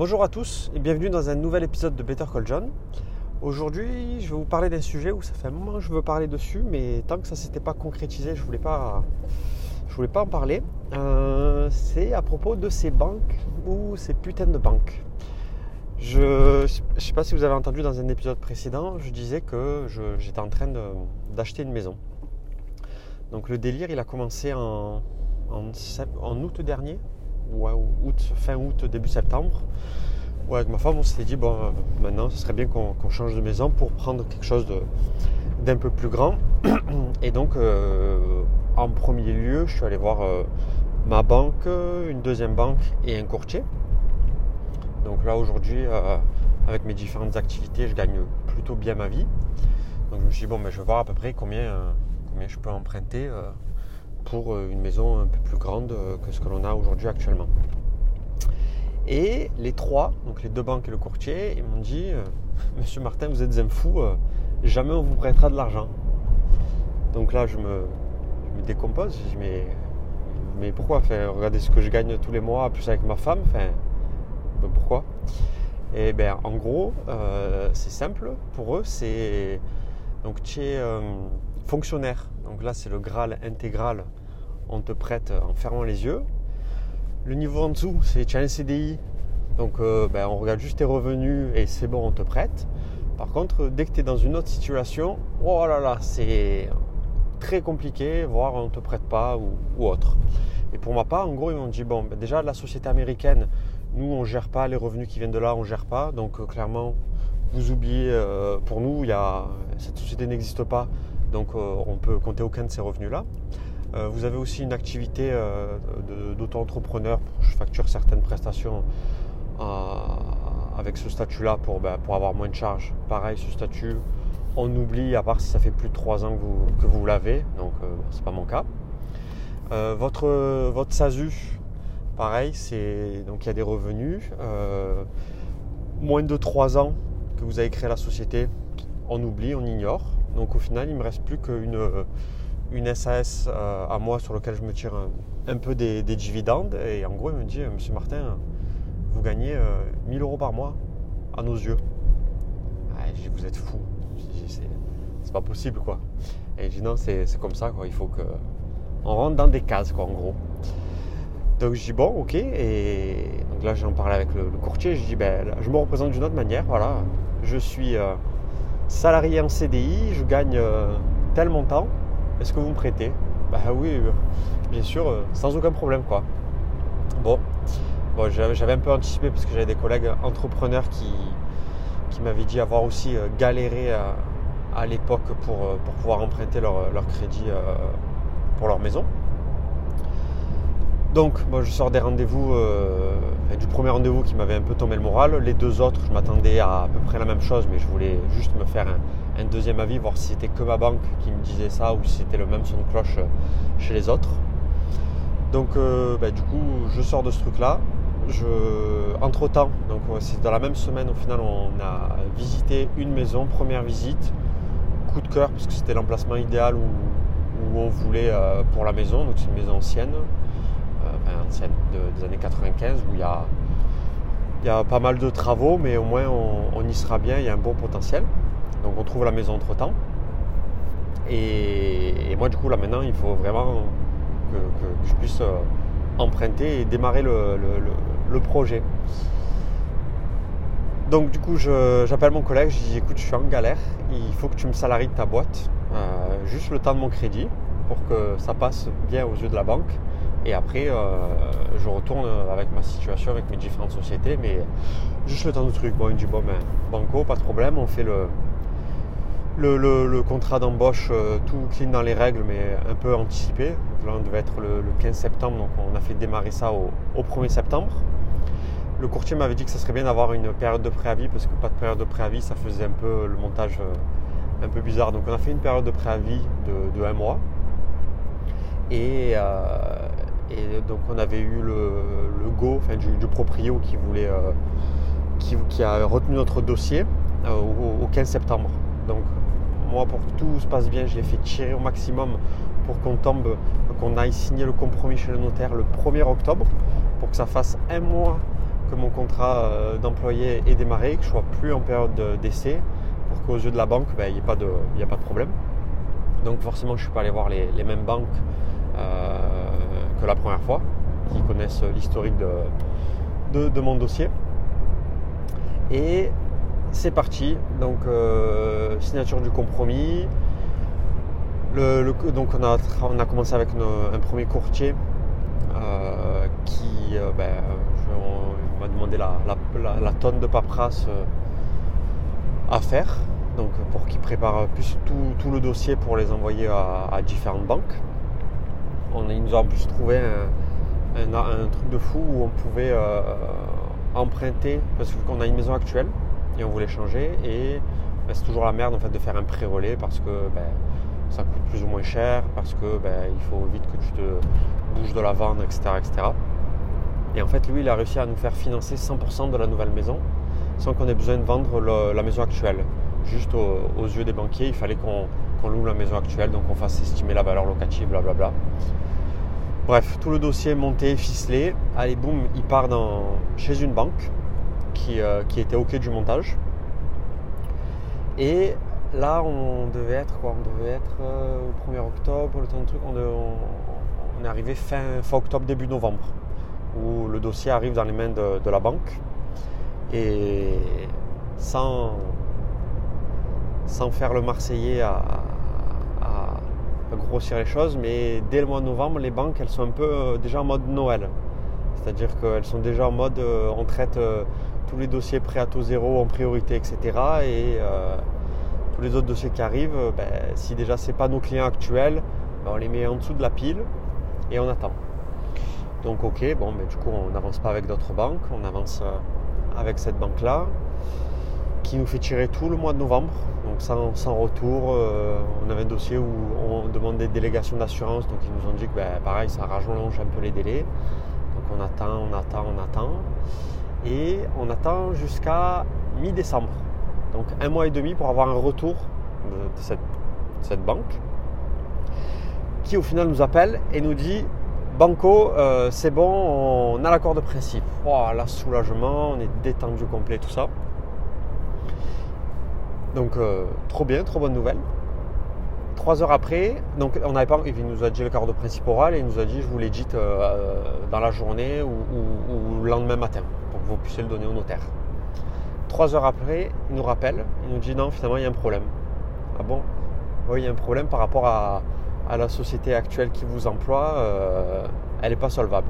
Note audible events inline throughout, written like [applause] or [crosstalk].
Bonjour à tous et bienvenue dans un nouvel épisode de Better Call John. Aujourd'hui, je vais vous parler d'un sujet où ça fait un moment que je veux parler dessus, mais tant que ça s'était pas concrétisé, je voulais pas, voulais pas en parler. Euh, c'est à propos de ces banques ou ces putains de banques. Je ne sais pas si vous avez entendu dans un épisode précédent, je disais que j'étais en train d'acheter une maison. Donc le délire, il a commencé en, en août dernier, août, fin août, début septembre. Ouais, avec ma femme, on s'était dit, bon, euh, maintenant, ce serait bien qu'on change de maison pour prendre quelque chose d'un peu plus grand. [clears throat] Et donc, euh, en premier lieu, je suis allé voir euh, ma banque, une deuxième banque et un courtier. Donc là, aujourd'hui, avec mes différentes activités, je gagne plutôt bien ma vie. Donc je me suis dit, bon, mais je vais voir à peu près combien, combien je peux emprunter pour euh, une maison un peu plus grande euh, que ce que l'on a aujourd'hui actuellement. Et les trois, donc les deux banques et le courtier, ils m'ont dit euh, [laughs] Monsieur Martin, vous êtes un fou, jamais on vous prêtera de l'argent. Donc là, je me, décompose. Je dis Mais, mais pourquoi? Regardez ce que je gagne tous les mois, plus avec ma femme. Enfin, ben pourquoi? Et bien, en gros, c'est simple. Pour eux, c'est. Donc, tu es fonctionnaire. Donc là, c'est le Graal intégral on te prête en fermant les yeux. Le niveau en dessous, c'est tu un CDI, donc euh, ben, on regarde juste tes revenus et c'est bon, on te prête. Par contre, dès que tu es dans une autre situation, oh là là, c'est très compliqué, voire on ne te prête pas ou, autre. Et pour ma part, en gros, ils m'ont dit, bon, ben, déjà, la société américaine, nous, on ne gère pas les revenus qui viennent de là, on ne gère pas. Donc, euh, clairement, vous oubliez, euh, pour nous, cette société n'existe pas. Donc, on peut compter aucun de ces revenus-là. Euh, vous avez aussi une activité euh, d'auto-entrepreneur. Je facture certaines prestations euh, avec ce statut-là ben, pour, avoir moins de charges. Pareil, ce statut, on oublie, à part si ça fait plus de 3 ans que vous, l'avez, donc ce n'est pas mon cas. votre, votre SASU, pareil, donc il y a des revenus. moins de 3 ans que vous avez créé la société, on oublie, on ignore. Donc au final, il ne me reste plus qu'une une SAS euh, à moi sur lequel je me tire un, peu des, dividendes. Et en gros, il me dit, euh, Monsieur Martin, vous gagnez 1000 euh, euros par mois à nos yeux. Ah, je dis, vous êtes fou. C'est pas possible, quoi. Et je dis, non, c'est comme ça, quoi. Il faut que on rentre dans des cases, quoi, en gros. Donc je dis, bon, ok. Et donc là, j'en parle avec le, courtier. Je dis, ben, je me représente d'une autre manière. Voilà. Je suis salarié en CDI, je gagne tel montant est-ce que vous me prêtez? Bah oui, bien sûr, euh, sans aucun problème quoi. Bon, bon j'avais un peu anticipé parce que j'avais des collègues entrepreneurs qui, m'avaient dit avoir aussi euh, galéré à, l'époque pour, euh, pour, pouvoir emprunter leur, crédit pour leur maison. Donc, moi, je sors des rendez-vous, du premier rendez-vous qui m'avait un peu tombé le moral. Les deux autres, je m'attendais à à peu près la même chose, mais je voulais juste me faire un, deuxième avis, voir si c'était que ma banque qui me disait ça ou si c'était le même son de cloche euh, chez les autres. Donc euh, bah, du coup, je sors de ce truc-là. Je... Entre temps, c'est dans la même semaine au final, on a visité une maison, première visite, coup de cœur parce que c'était l'emplacement idéal où, on voulait euh, pour la maison. Donc c'est une maison ancienne, ancienne des années 95 où il y a, il y a pas mal de travaux, mais au moins on y sera bien, il y a un bon potentiel. Donc on trouve la maison entre temps. Et, moi du coup là maintenant il faut vraiment que, je puisse euh, emprunter et démarrer le, projet. Donc du coup j'appelle mon collègue, je dis écoute je suis en galère, il faut que tu me salaries de ta boîte, euh, juste le temps de mon crédit pour que ça passe bien aux yeux de la banque. Et après, euh, je retourne avec ma situation, avec mes différentes sociétés, mais juste le temps du truc. Bon, il me dit, bon, ben, banco, pas de problème, on fait le, le, contrat d'embauche euh, tout clean dans les règles, mais un peu anticipé. là, on devait être le, 15 septembre, donc on a fait démarrer ça au, 1er septembre. Le courtier m'avait dit que ça serait bien d'avoir une période de préavis, parce que pas de période de préavis, ça faisait un peu le montage euh, un peu bizarre. Donc on a fait une période de préavis de, un mois. Et, donc on avait eu le, go du, proprio qui voulait qui, a retenu notre dossier au, au 15 septembre. Donc moi, pour que tout se passe bien, je l'ai fait tirer au maximum pour qu'on tombe, qu'on aille signer le compromis chez le notaire le 1er octobre, pour que ça fasse un mois que mon contrat euh, d'employé ait démarré, que je ne sois plus en période d'essai, pour qu'aux yeux de la banque, ben, il n'y ait, pas de, problème. Donc forcément, je ne suis pas allé voir les, mêmes banques euh, que la première fois, qui connaissent l'historique de, de, mon dossier. Et c'est parti. Donc signature du compromis, donc on a, on a, commencé avec un premier courtier euh, qui euh, ben, m'a demandé la, tonne de paperasse euh, à faire, donc pour qu'il prépare plus tout, le dossier pour les envoyer à, différentes banques. On, nous a en plus trouvé un, truc de fou où on pouvait emprunter, parce qu'on a une maison actuelle et on voulait changer, et ben, c'est toujours la merde en fait de faire un pré-relais parce que ben, ça coûte plus ou moins cher parce que ben, il faut vite que tu te bouges de la vendre, etc., etc. Et en fait, lui, il a réussi à nous faire financer 100% de la nouvelle maison sans qu'on ait besoin de vendre la maison actuelle. Juste aux, yeux des banquiers, il fallait qu'on loue la maison actuelle, donc on fasse estimer la valeur locative, blablabla. Bref, tout le dossier est monté, ficelé. Allez, boum, il part dans, chez une banque qui, euh, qui était OK du montage. Et là, on devait être quoi? On devait être euh, au 1er octobre, le temps de truc. On, est arrivé fin, octobre, début novembre, où le dossier arrive dans les mains de, la banque. Et sans, sans faire le Marseillais à, grossir les choses, mais dès le mois de novembre, les banques, elles sont un peu euh, déjà en mode Noël. C'est-à-dire qu'elles sont déjà en mode euh, on traite tous les dossiers prêts à taux zéro en priorité, etc. Et les autres dossiers qui arrivent, euh, ben, si déjà ce n'est pas nos clients actuels, ben, on les met en dessous de la pile et on attend. Donc ok, bon, mais du coup on n'avance pas avec d'autres banques, on avance euh, avec cette banque-là qui nous fait tirer tout le mois de novembre, donc sans, retour. Euh, on avait un dossier où on demande des délégations d'assurance, donc ils nous ont dit que pareil, ça rallonge un peu les délais. Donc on attend, on attend, on attend. Et on attend jusqu'à mi-décembre. Donc un mois et demi pour avoir un retour de cette, banque qui au final nous appelle et nous dit Banco, euh, c'est bon, on a l'accord de principe. Voilà, là, soulagement, on est détendu complet, tout ça. Donc, euh, trop bien, trop bonne nouvelle. Trois heures après, on pas, il nous a dit l'accord de principe oral et il nous a dit je vous l'édite euh, dans la journée ou, ou, le lendemain matin pour que vous puissiez le donner au notaire. Trois heures après, il nous rappelle, il nous dit non, finalement, il y a un problème. Ah bon? Oui, il y a un problème par rapport à, la société actuelle qui vous emploie, euh, elle n'est pas solvable.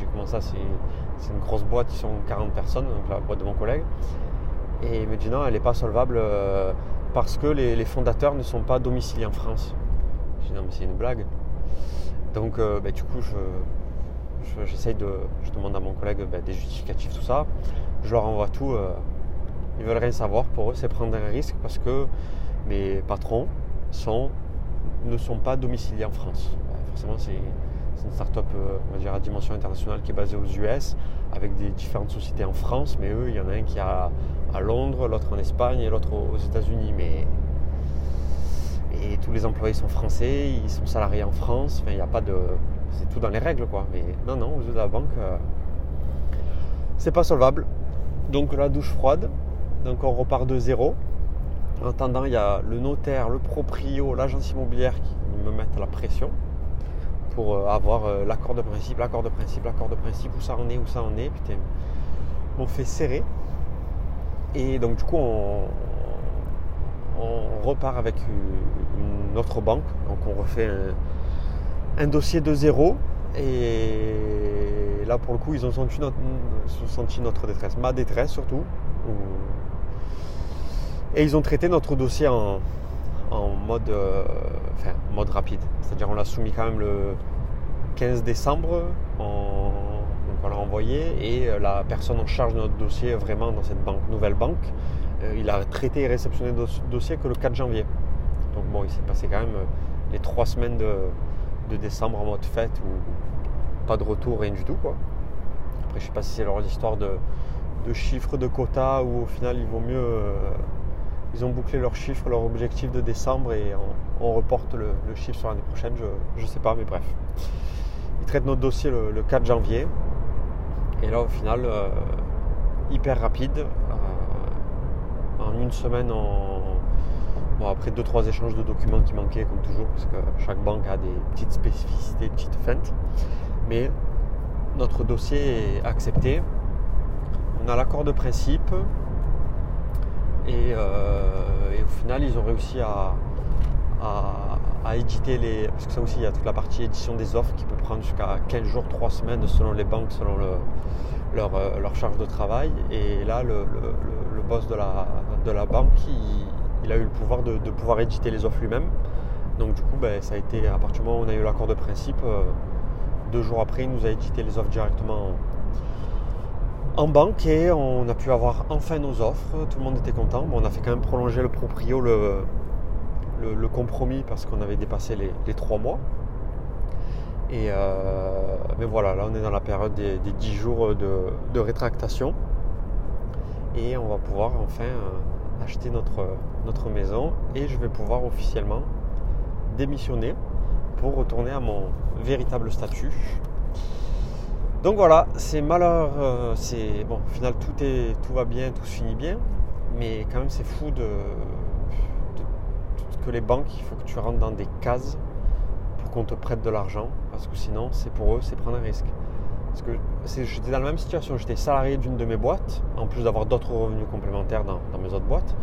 J'ai commencé, c'est une grosse boîte, ils sont 40 personnes, donc la boîte de mon collègue. Et il me dit non, elle n'est pas solvable euh, parce que les, fondateurs ne sont pas domiciliés en France. Je dis non, mais c'est une blague. Donc, euh, ben, du coup, je, j'essaye de, je demande à mon collègue ben, des justificatifs, tout ça je leur envoie tout. Euh, ils veulent rien savoir. Pour eux, c'est prendre un risque parce que mes patrons sont, ne sont pas domiciliés en France. forcément, c'est une start-up euh, à dimension internationale qui est basée aux US avec des différentes sociétés en France. Mais eux, il y en a un qui est à, Londres, l'autre en Espagne et l'autre aux, États-Unis. Mais tous les employés sont français, ils sont salariés en France. Il n'y a pas de, c'est tout dans les règles, quoi. Mais non, non, aux yeux de la banque, euh, c'est pas solvable. Donc la douche froide, donc on repart de zéro. En attendant, il y a le notaire, le proprio, l'agence immobilière qui me mettent la pression pour euh, avoir euh, l'accord de principe, l'accord de principe, l'accord de principe, où ça en est, où ça en est. Putain, on fait serrer. Et donc du coup, on, repart avec une autre banque. Donc on refait un, un dossier de zéro. Et là, pour le coup, ils ont senti notre, senti notre détresse, ma détresse surtout. Et ils ont traité notre dossier en, mode, euh, mode rapide. C'est-à-dire on l'a soumis quand même le 15 décembre. On l'a envoyé et euh, la personne en charge de notre dossier vraiment dans cette banque, nouvelle banque, euh, il a traité et réceptionné notre dossier que le 4 janvier. Donc bon, il s'est passé quand même les trois semaines de, décembre en mode fête où pas de retour, rien du tout. Quoi. Après, je sais pas si c'est leur histoire de, chiffres de quotas ou au final il vaut mieux. Euh, ils ont bouclé leurs chiffres, leur objectif de décembre et on, reporte le, chiffre sur l'année prochaine. Je, ne sais pas, mais bref. Ils traitent notre dossier le, 4 janvier. Et là, au final, euh, hyper rapide. Euh, en une semaine, après deux trois échanges de documents qui manquaient comme toujours, parce que chaque banque a des petites spécificités, des petites feintes. Mais notre dossier est accepté. On a l'accord de principe. Et, au final, ils ont réussi à, à, éditer les. Parce que ça aussi, il y a toute la partie édition des offres qui peut prendre jusqu'à 15 jours, 3 semaines selon les banques, selon leur, euh, leur, charge de travail. Et là, le, boss de la, de la banque, il, a eu le pouvoir de, pouvoir éditer les offres lui-même. Donc, du coup, ben, ça a été, à partir du moment où on a eu l'accord de principe, euh, deux jours après, il nous a édité les offres directement en, banque et on a pu avoir enfin nos offres. Tout le monde était content. Bon, on a fait quand même prolonger le proprio le le, compromis parce qu'on avait dépassé les, trois mois. Et euh, mais voilà, là on est dans la période des, dix 10 jours de, rétractation. Et on va pouvoir enfin euh, acheter notre, notre maison. Et je vais pouvoir officiellement démissionner pour retourner à mon véritable statut. Donc voilà, c'est malheur, euh, c'est bon, au final tout est tout va bien, tout se finit bien, mais quand même c'est fou de, que les banques, il faut que tu rentres dans des cases pour qu'on te prête de l'argent, parce que sinon, c'est pour eux, c'est prendre un risque. Parce que j'étais dans la même situation, j'étais salarié d'une de mes boîtes, en plus d'avoir d'autres revenus complémentaires dans, mes autres boîtes.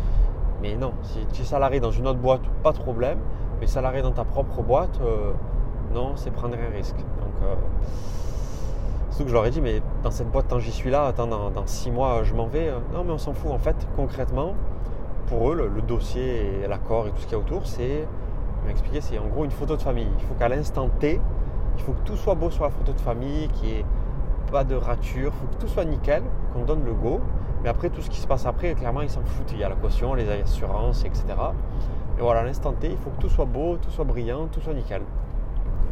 Mais non, si tu es salarié dans une autre boîte, pas de problème, mais salarié dans ta propre boîte, euh, non, c'est prendre un risque. Donc, euh, surtout que je leur ai dit, mais dans cette boîte, tant j'y suis là, attends, dans, dans six mois, je m'en vais. Euh, non, mais on s'en fout. En fait, concrètement, pour eux, le, dossier et l'accord et tout ce qu'il y a autour, c'est, m'expliquer, c'est en gros une photo de famille. Il faut qu'à l'instant T, il faut que tout soit beau sur la photo de famille, qu'il n'y ait pas de rature, il faut que tout soit nickel, qu'on donne le go. Mais après, tout ce qui se passe après, clairement, ils s'en foutent. Il y a la caution, les assurances, etc. Et voilà, à l'instant T, il faut que tout soit beau, tout soit brillant, tout soit nickel.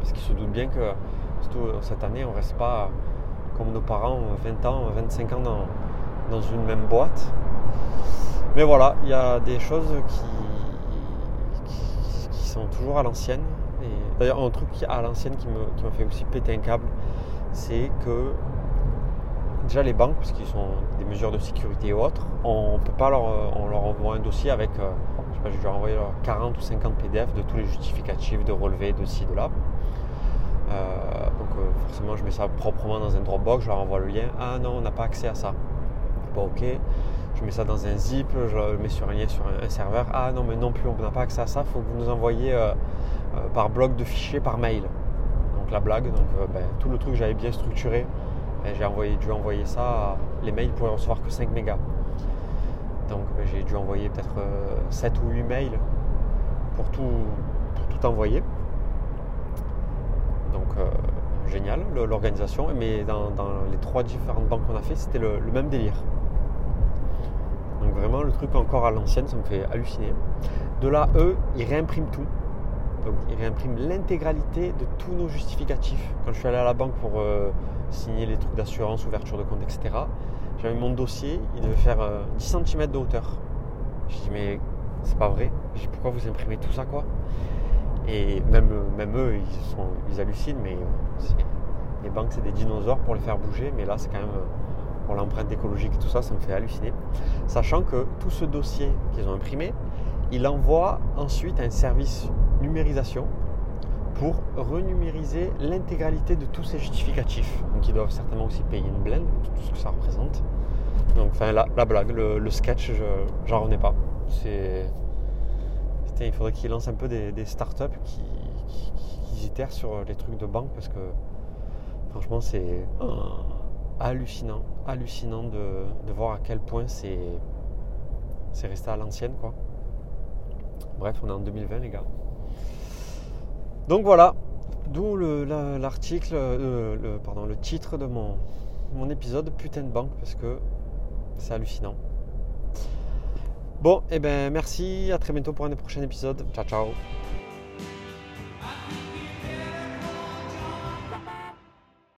Parce qu'ils se doutent bien que, surtout cette année, on ne reste pas comme nos parents, 20 ans, 25 ans dans une même boîte. Mais voilà, il y a des choses qui, sont toujours à l'ancienne. D'ailleurs, un truc à l'ancienne qui m'a fait aussi péter un câble, c'est que déjà les banques, parce qu'ils sont des mesures de sécurité et autres, on peut pas leur, on envoie un dossier avec, euh, je sais pas, je leur envoyer 40 ou 50 PDF de tous les justificatifs, de relevés, de ci, de là. Euh, donc euh, forcément, je mets ça proprement dans un Dropbox, je leur envoie le lien. Ah non, on n'a pas accès à ça. Bon, ok je mets ça dans un zip, je le mets sur un lien sur un, serveur. Ah non, mais non plus, on n'a pas accès à ça, il faut que vous nous envoyiez euh, euh, par bloc de fichiers par mail. Donc la blague, donc euh, ben, tout le truc j'avais bien structuré, j'ai dû envoyer ça. les mails pourraient recevoir que 5 mégas. Donc ben, j'ai dû envoyer peut-être 7 ou 8 mails pour tout, tout envoyer. Donc génial l'organisation. Mais dans, les trois différentes banques qu'on a fait, c'était le même délire. Donc vraiment le truc encore à l'ancienne, ça me fait halluciner. De là, eux, ils réimpriment tout. Donc ils réimpriment l'intégralité de tous nos justificatifs. Quand je suis allé à la banque pour euh, signer les trucs d'assurance, ouverture de compte, etc., j'avais mon dossier, il devait faire 10 euh, cm de hauteur. Je dis mais c'est pas vrai. Je dis pourquoi vous imprimez tout ça quoi? Et même, eux, ils, sont, ils hallucinent, mais euh, les banques c'est des dinosaures pour les faire bouger, mais là c'est quand même pour l'empreinte écologique et tout ça, ça me fait halluciner. Sachant que tout ce dossier qu'ils ont imprimé, il envoie ensuite un service numérisation pour renumériser l'intégralité de tous ces justificatifs. Donc ils doivent certainement aussi payer une blende, tout ce que ça représente. Donc enfin la, blague, le, sketch, j'en revenais pas. C'est, il faudrait qu'ils lancent un peu des, startups qui, qui, itèrent sur les trucs de banque parce que franchement c'est hallucinant, hallucinant de, voir à quel point c'est, resté à l'ancienne quoi. Bref, on est en 2020 les gars. Donc voilà, d'où l'article, euh, le, pardon, le titre de mon, mon épisode Putain de banque parce que c'est hallucinant. Bon, et eh ben merci, à très bientôt pour un prochain épisode. Ciao ciao